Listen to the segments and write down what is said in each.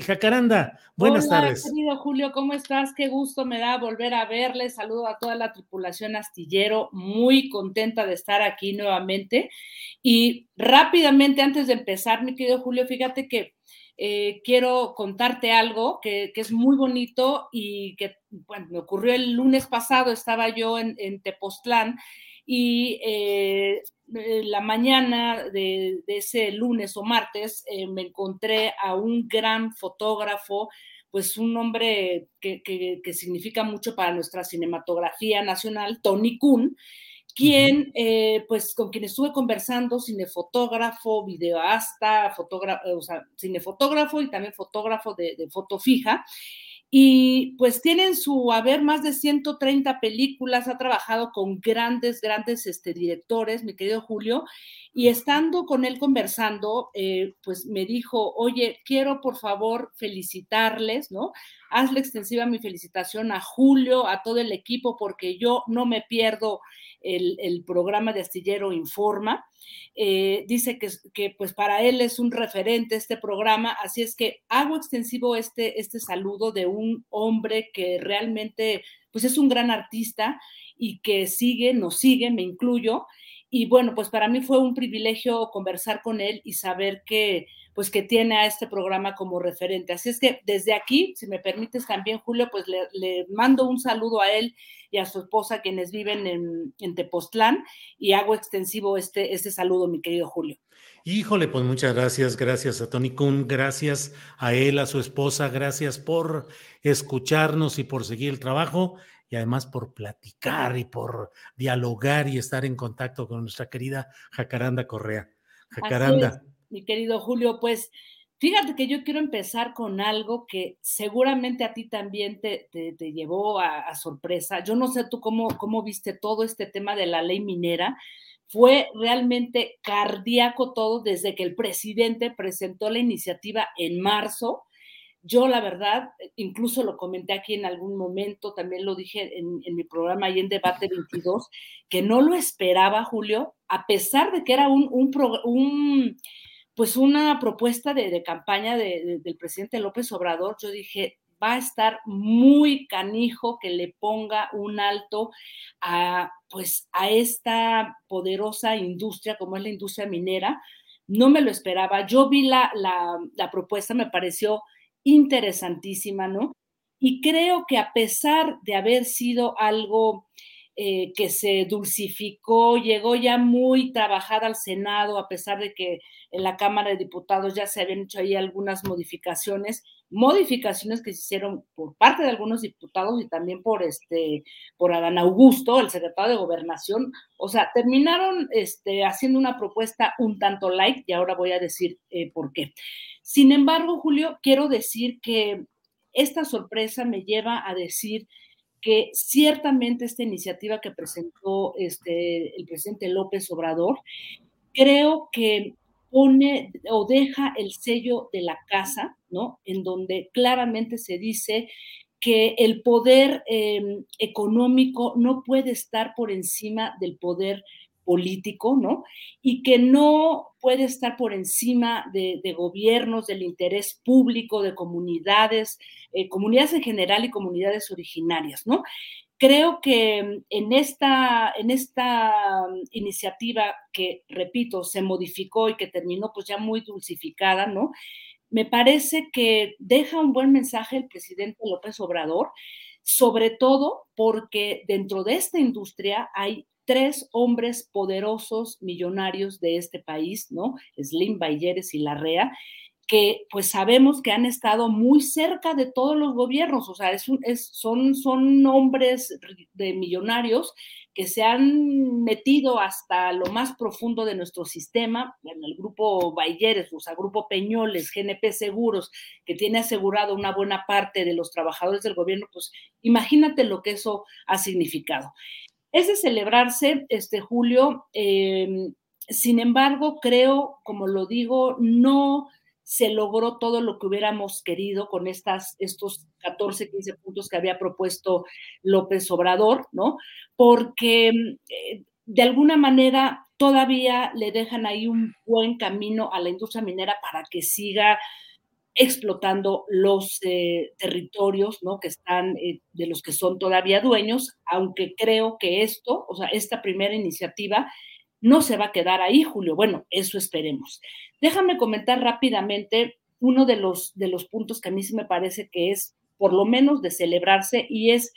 Jacaranda, buenas Hola, tardes. Querido Julio, ¿cómo estás? Qué gusto me da volver a verle. Saludo a toda la tripulación astillero, muy contenta de estar aquí nuevamente. Y rápidamente, antes de empezar, mi querido Julio, fíjate que eh, quiero contarte algo que, que, es muy bonito y que bueno, me ocurrió el lunes pasado, estaba yo en, en Tepoztlán y eh, la mañana de, de, ese lunes o martes eh, me encontré a un gran fotógrafo, pues un hombre que, que, que, significa mucho para nuestra cinematografía nacional, Tony Kuhn, quien, eh, pues con quien estuve conversando, cinefotógrafo, videoasta, fotógrafo, o sea, cinefotógrafo y también fotógrafo de, de foto fija. Y pues tienen su haber más de 130 películas, ha trabajado con grandes, grandes este, directores, mi querido Julio, y estando con él conversando, eh, pues me dijo, oye, quiero por favor felicitarles, ¿no? Hazle extensiva mi felicitación a Julio, a todo el equipo, porque yo no me pierdo el, programa de Astillero Informa. Eh, dice que, que, pues para él es un referente este programa, así es que hago extensivo este, este saludo de un hombre que realmente pues es un gran artista y que sigue, nos sigue, me incluyo. Y bueno, pues para mí fue un privilegio conversar con él y saber que pues que tiene a este programa como referente. Así es que desde aquí, si me permites también, Julio, pues le, le mando un saludo a él y a su esposa, quienes viven en, en Tepoztlán, y hago extensivo este, este saludo, mi querido Julio. Híjole, pues muchas gracias, gracias a Tony Kuhn, gracias a él, a su esposa, gracias por escucharnos y por seguir el trabajo y además por platicar y por dialogar y estar en contacto con nuestra querida Jacaranda Correa. Jacaranda mi querido Julio, pues fíjate que yo quiero empezar con algo que seguramente a ti también te, te, llevó a, sorpresa. Yo no sé tú cómo, cómo viste todo este tema de la ley minera. Fue realmente cardíaco todo desde que el presidente presentó la iniciativa en marzo. Yo, la verdad, incluso lo comenté aquí en algún momento, también lo dije en, mi programa y en Debate 22, que no lo esperaba, Julio, a pesar de que era un, un pues una propuesta de, campaña de, de, del presidente López Obrador, yo dije, va a estar muy canijo que le ponga un alto a, pues, a esta poderosa industria como es la industria minera. No me lo esperaba. Yo vi la, la propuesta, me pareció interesantísima, ¿no? Y creo que a pesar de haber sido algo eh, que se dulcificó, llegó ya muy trabajada al Senado, a pesar de que en la Cámara de Diputados ya se habían hecho ahí algunas modificaciones, modificaciones que se hicieron por parte de algunos diputados y también por este, por Adán Augusto, el secretario de Gobernación. O sea, terminaron este, haciendo una propuesta un tanto light y ahora voy a decir eh, por qué. Sin embargo, Julio, quiero decir que esta sorpresa me lleva a decir que ciertamente esta iniciativa que presentó este, el presidente López Obrador, creo que pone o deja el sello de la casa, ¿no? En donde claramente se dice que el poder eh, económico no puede estar por encima del poder político, ¿no? Y que no puede estar por encima de, gobiernos, del interés público, de comunidades, eh, comunidades en general y comunidades originarias, ¿no? Creo que en esta, en esta iniciativa que, repito, se modificó y que terminó pues ya muy dulcificada, ¿no? Me parece que deja un buen mensaje el presidente López Obrador, sobre todo porque dentro de esta industria hay tres hombres poderosos, millonarios de este país, ¿no? Slim, Bayeres y Larrea, que pues sabemos que han estado muy cerca de todos los gobiernos, o sea, es, son, son hombres de millonarios que se han metido hasta lo más profundo de nuestro sistema, en el grupo Bayeres, o sea, grupo Peñoles, GNP Seguros, que tiene asegurado una buena parte de los trabajadores del gobierno, pues imagínate lo que eso ha significado. Es de celebrarse, este Julio, em, sin embargo, creo, como lo digo, no se logró todo lo que hubiéramos querido con estas, estos 14, 15 puntos que había propuesto López Obrador, ¿no? Porque eh, de alguna manera todavía le dejan ahí un buen camino a la industria minera para que siga explotando los eh, territorios ¿no? que están, eh, de los que son todavía dueños, aunque creo que esto, o sea, esta primera iniciativa no se va a quedar ahí, Julio. Bueno, eso esperemos. Déjame comentar rápidamente uno de los, de los puntos que a mí sí me parece que es por lo menos de celebrarse y es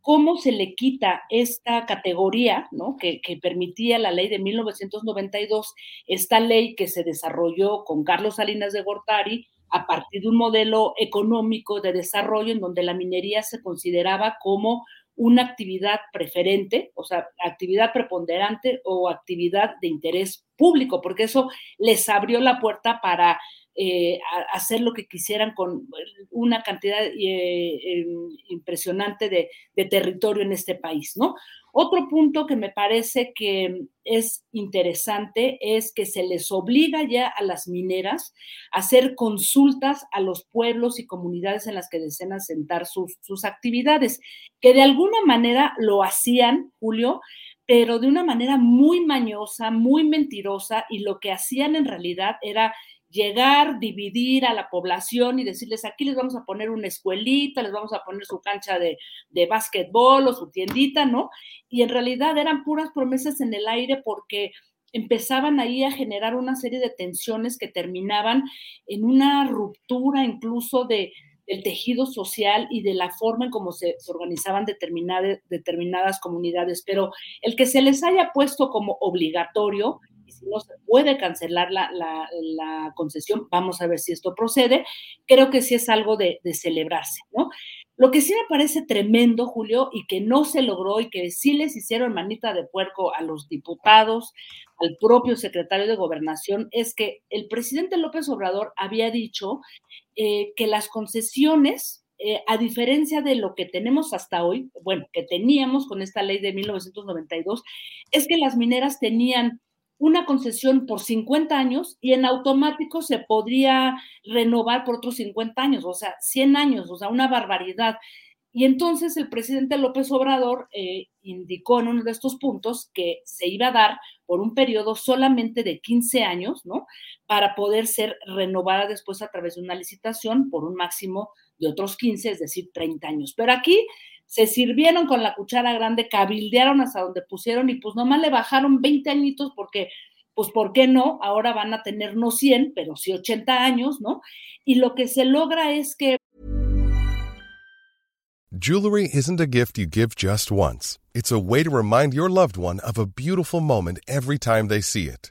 cómo se le quita esta categoría, ¿no? Que, que, permitía la ley de 1992, esta ley que se desarrolló con Carlos Salinas de Gortari a partir de un modelo económico de desarrollo en donde la minería se consideraba como una actividad preferente, o sea, actividad preponderante o actividad de interés público, porque eso les abrió la puerta para eh, hacer lo que quisieran con una cantidad eh, em, impresionante de, territorio en este país, ¿no? Otro punto que me parece que es interesante es que se les obliga ya a las mineras a hacer consultas a los pueblos y comunidades en las que desean asentar sus, sus actividades, que de alguna manera lo hacían, Julio, pero de una manera muy mañosa, muy mentirosa, y lo que hacían en realidad era llegar, dividir a la población y decirles, aquí les vamos a poner una escuelita, les vamos a poner su cancha de, de básquetbol o su tiendita, ¿no? Y en realidad eran puras promesas en el aire porque empezaban ahí a generar una serie de tensiones que terminaban en una ruptura incluso de, del tejido social y de la forma en cómo se, organizaban determinadas, determinadas comunidades. Pero el que se les haya puesto como obligatorio no se puede cancelar la, concesión, vamos a ver si esto procede, creo que sí es algo de, celebrarse, ¿no? Lo que sí me parece tremendo, Julio, y que no se logró y que sí les hicieron manita de puerco a los diputados, al propio secretario de gobernación, es que el presidente López Obrador había dicho eh, que las concesiones, eh, a diferencia de lo que tenemos hasta hoy, bueno, que teníamos con esta ley de 1992, es que las mineras tenían una concesión por 50 años y en automático se podría renovar por otros 50 años, o sea, 100 años, o sea, una barbaridad. Y entonces el presidente López Obrador eh, indicó en uno de estos puntos que se iba a dar por un periodo solamente de 15 años, ¿no? Para poder ser renovada después a través de una licitación por un máximo de otros 15, es decir, 30 años. Pero aquí se sirvieron con la cuchara grande, cabildearon hasta donde pusieron y pues nomás le bajaron 20 añitos porque, pues, ¿por qué no? Ahora van a tener no 100, pero sí 80 años, ¿no? Y lo que se logra es que... Jewelry isn't a gift you give just once. It's a way to remind your loved one of a beautiful moment every time they see it.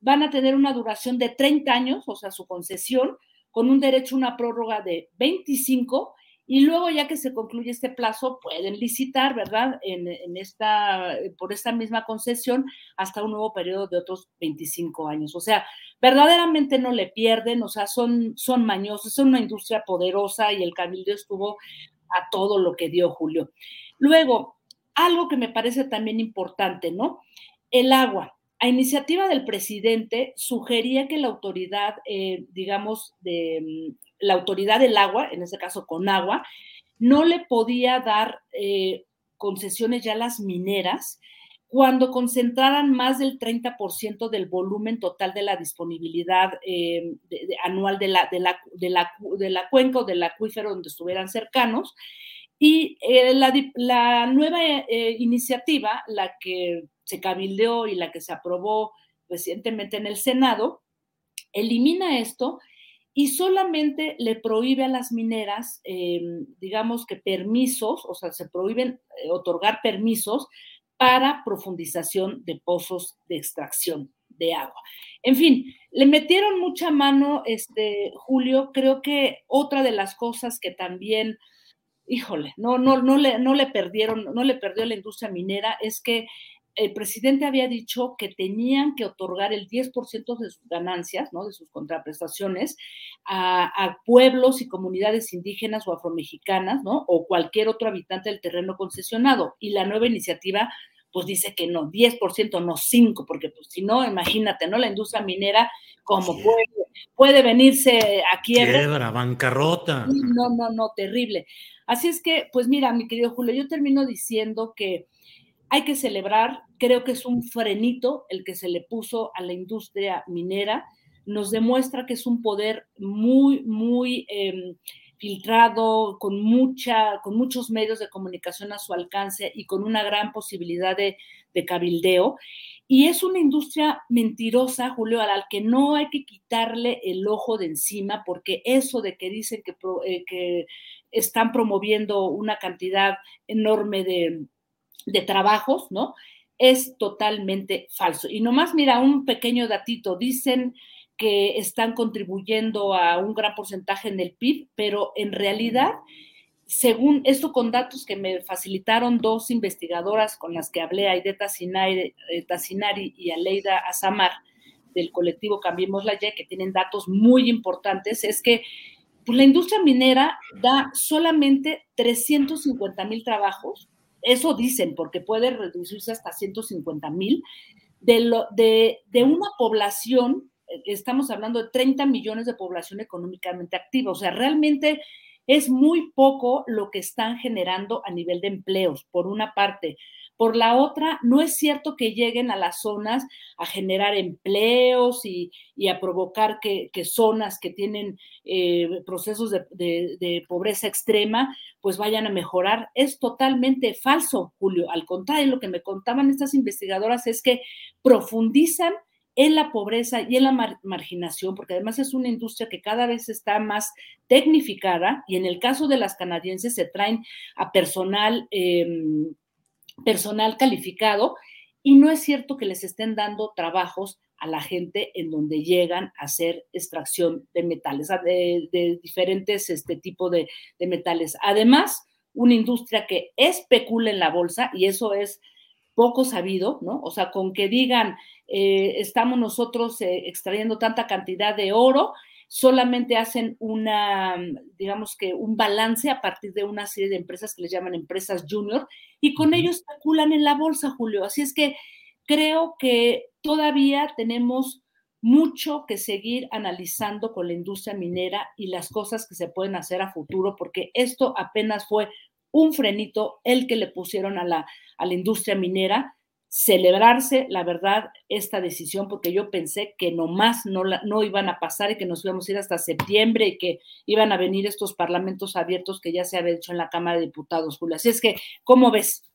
Van a tener una duración de 30 años, o sea, su concesión, con un derecho a una prórroga de 25 y luego ya que se concluye este plazo pueden licitar, ¿verdad? En, esta, por esta misma concesión hasta un nuevo periodo de otros 25 años. O sea, verdaderamente no le pierden, o sea, son, son mañosos, son una industria poderosa y el cabildo estuvo a todo lo que dio Julio. Luego, algo que me parece también importante, ¿no? El agua. A iniciativa del presidente sugería que la autoridad, eh, digamos, de la autoridad del agua, en este caso con agua, no le podía dar eh, concesiones ya a las mineras cuando concentraran más del 30% del volumen total de la disponibilidad eh, anual de la, de, la, de, la, de la cuenca o del acuífero donde estuvieran cercanos. Y la, nueva iniciativa, la que se cabildeó y la que se aprobó recientemente en el Senado, elimina esto y solamente le prohíbe a las mineras, eh, digamos que permisos, o sea, se prohíben eh, otorgar permisos para profundización de pozos de extracción de agua. En fin, le metieron mucha mano, este, Julio, creo que otra de las cosas que también, híjole, no, no, no, le, no le perdieron, no le perdió la industria minera es que el presidente había dicho que tenían que otorgar el 10% de sus ganancias, ¿no? de sus contraprestaciones, a, a, pueblos y comunidades indígenas o afromexicanas, ¿no? o cualquier otro habitante del terreno concesionado. Y la nueva iniciativa, pues dice que no, 10%, no 5%, porque pues si no, imagínate, ¿no? La industria minera, como sí. puede, puede venirse a quiebra. Quiebra, bancarrota. No, no, no, terrible. Así es que, pues mira, mi querido Julio, yo termino diciendo que hay que celebrar, creo que es un frenito el que se le puso a la industria minera, nos demuestra que es un poder muy, muy eh, filtrado, con, mucha, con muchos medios de comunicación a su alcance y con una gran posibilidad de, de cabildeo. Y es una industria mentirosa, Julio, al que no hay que quitarle el ojo de encima, porque eso de que dicen que, eh, que están promoviendo una cantidad enorme de, de trabajos, ¿no? Es totalmente falso. Y nomás, mira, un pequeño datito, dicen que están contribuyendo a un gran porcentaje en el PIB, pero en realidad, según esto con datos que me facilitaron dos investigadoras con las que hablé, Aide Tassinari, Tassinari y Aleida Azamar, del colectivo Cambiemos la Y, que tienen datos muy importantes, es que pues, la industria minera da solamente 350 mil trabajos eso dicen, porque puede reducirse hasta 150 mil, de, de, de, una población, eh, estamos hablando de 30 millones de población económicamente activa, o sea, realmente es muy poco lo que están generando a nivel de empleos, por una parte. Por la otra, no es cierto que lleguen a las zonas a generar empleos y, a provocar que, zonas que tienen eh, procesos de, pobreza extrema, pues vayan a mejorar. Es totalmente falso, Julio. Al contrario, lo que me contaban estas investigadoras es que profundizan en la pobreza y en la mar marginación, porque además es una industria que cada vez está más tecnificada y en el caso de las canadienses se traen a personal eh, personal calificado y no es cierto que les estén dando trabajos a la gente en donde llegan a hacer extracción de metales, de, diferentes este, tipos de, de, metales. Además, una industria que especula en la bolsa y eso es poco sabido, ¿no? O sea, con que digan, eh, estamos nosotros eh, extrayendo tanta cantidad de oro, solamente hacen una, digamos que un balance a partir de una serie de empresas que les llaman empresas junior y con ellos especulan en la bolsa, Julio. Así es que creo que todavía tenemos mucho que seguir analizando con la industria minera y las cosas que se pueden hacer a futuro, porque esto apenas fue un frenito el que le pusieron a la, a la industria minera celebrarse, la verdad, esta decisión, porque yo pensé que nomás no, la, no iban a pasar y que nos íbamos a ir hasta septiembre y que iban a venir estos parlamentos abiertos que ya se había hecho en la Cámara de Diputados, Julio. Así es que, ¿cómo ves?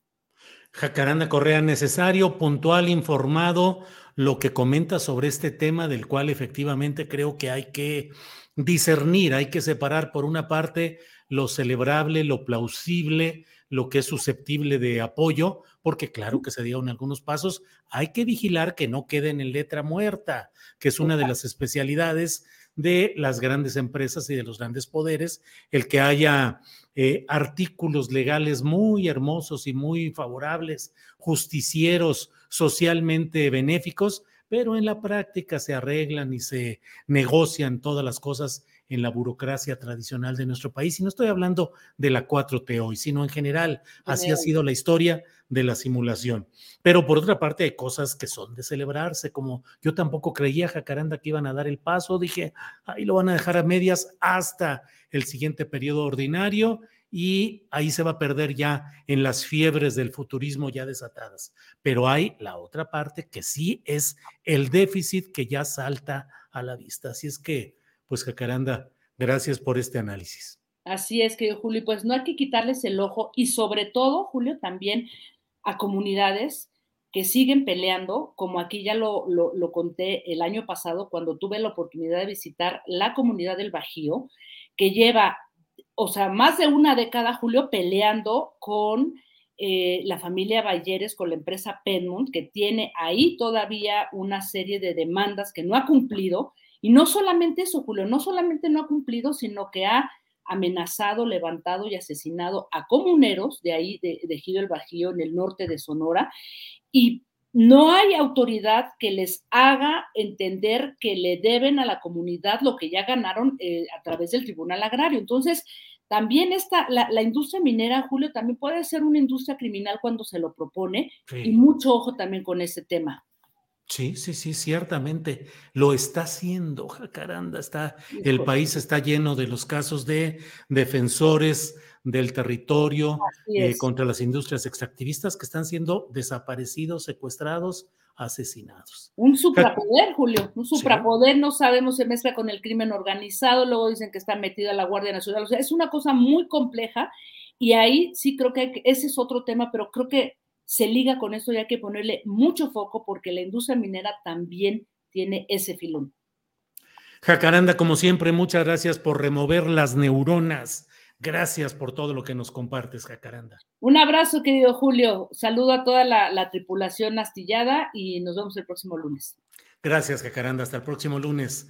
Jacaranda Correa, necesario, puntual, informado, lo que comenta sobre este tema del cual efectivamente creo que hay que discernir, hay que separar por una parte lo celebrable, lo plausible, lo que es susceptible de apoyo, porque claro que se dieron algunos pasos, hay que vigilar que no queden en letra muerta, que es una de las especialidades de las grandes empresas y de los grandes poderes, el que haya eh, artículos legales muy hermosos y muy favorables, justicieros, socialmente benéficos, pero en la práctica se arreglan y se negocian todas las cosas en la burocracia tradicional de nuestro país. Y no estoy hablando de la 4T hoy, sino en general. Así ha sido la historia de la simulación. Pero por otra parte, hay cosas que son de celebrarse, como yo tampoco creía, Jacaranda, que iban a dar el paso. Dije, ahí lo van a dejar a medias hasta el siguiente periodo ordinario y ahí se va a perder ya en las fiebres del futurismo ya desatadas. Pero hay la otra parte que sí es el déficit que ya salta a la vista. Así es que pues Jacaranda, gracias por este análisis. Así es, que Julio, pues no hay que quitarles el ojo y sobre todo, Julio, también a comunidades que siguen peleando, como aquí ya lo, lo, conté el año pasado cuando tuve la oportunidad de visitar la comunidad del Bajío, que lleva, o sea, más de una década, Julio, peleando con eh, la familia Bayeres, con la empresa Penmont, que tiene ahí todavía una serie de demandas que no ha cumplido y no solamente eso, Julio, no solamente no ha cumplido, sino que ha amenazado, levantado y asesinado a comuneros de ahí, de, de Giro el Bajío, en el norte de Sonora, y no hay autoridad que les haga entender que le deben a la comunidad lo que ya ganaron eh, a través del Tribunal Agrario. Entonces, también esta, la, industria minera, Julio, también puede ser una industria criminal cuando se lo propone, y mucho ojo también con ese tema. Sí, sí, sí, ciertamente lo está haciendo, Jacaranda. Está, el país está lleno de los casos de defensores del territorio eh, contra las industrias extractivistas que están siendo desaparecidos, secuestrados, asesinados. Un suprapoder, Julio, un suprapoder, no sabemos, se mezcla con el crimen organizado, luego dicen que está metida la Guardia Nacional, o sea, es una cosa muy compleja y ahí sí creo que ese es otro tema, pero creo que se liga con esto y hay que ponerle mucho foco porque la industria minera también tiene ese filón. Jacaranda, como siempre, muchas gracias por remover las neuronas. Gracias por todo lo que nos compartes, Jacaranda. Un abrazo, querido Julio. Saludo a toda la, la tripulación astillada y nos vemos el próximo lunes. Gracias, Jacaranda. Hasta el próximo lunes.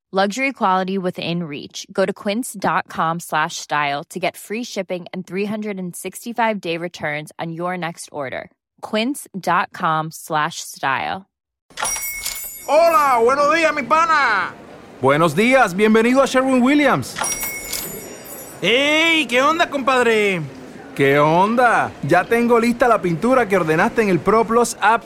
Luxury quality within reach. Go to quince.com slash style to get free shipping and 365 day returns on your next order. Quince.com slash style. Hola, buenos días, mi pana. Buenos días, bienvenido a Sherwin Williams. ¡Ey! ¿Qué onda, compadre? ¿Qué onda? Ya tengo lista la pintura que ordenaste en el ProPlus app.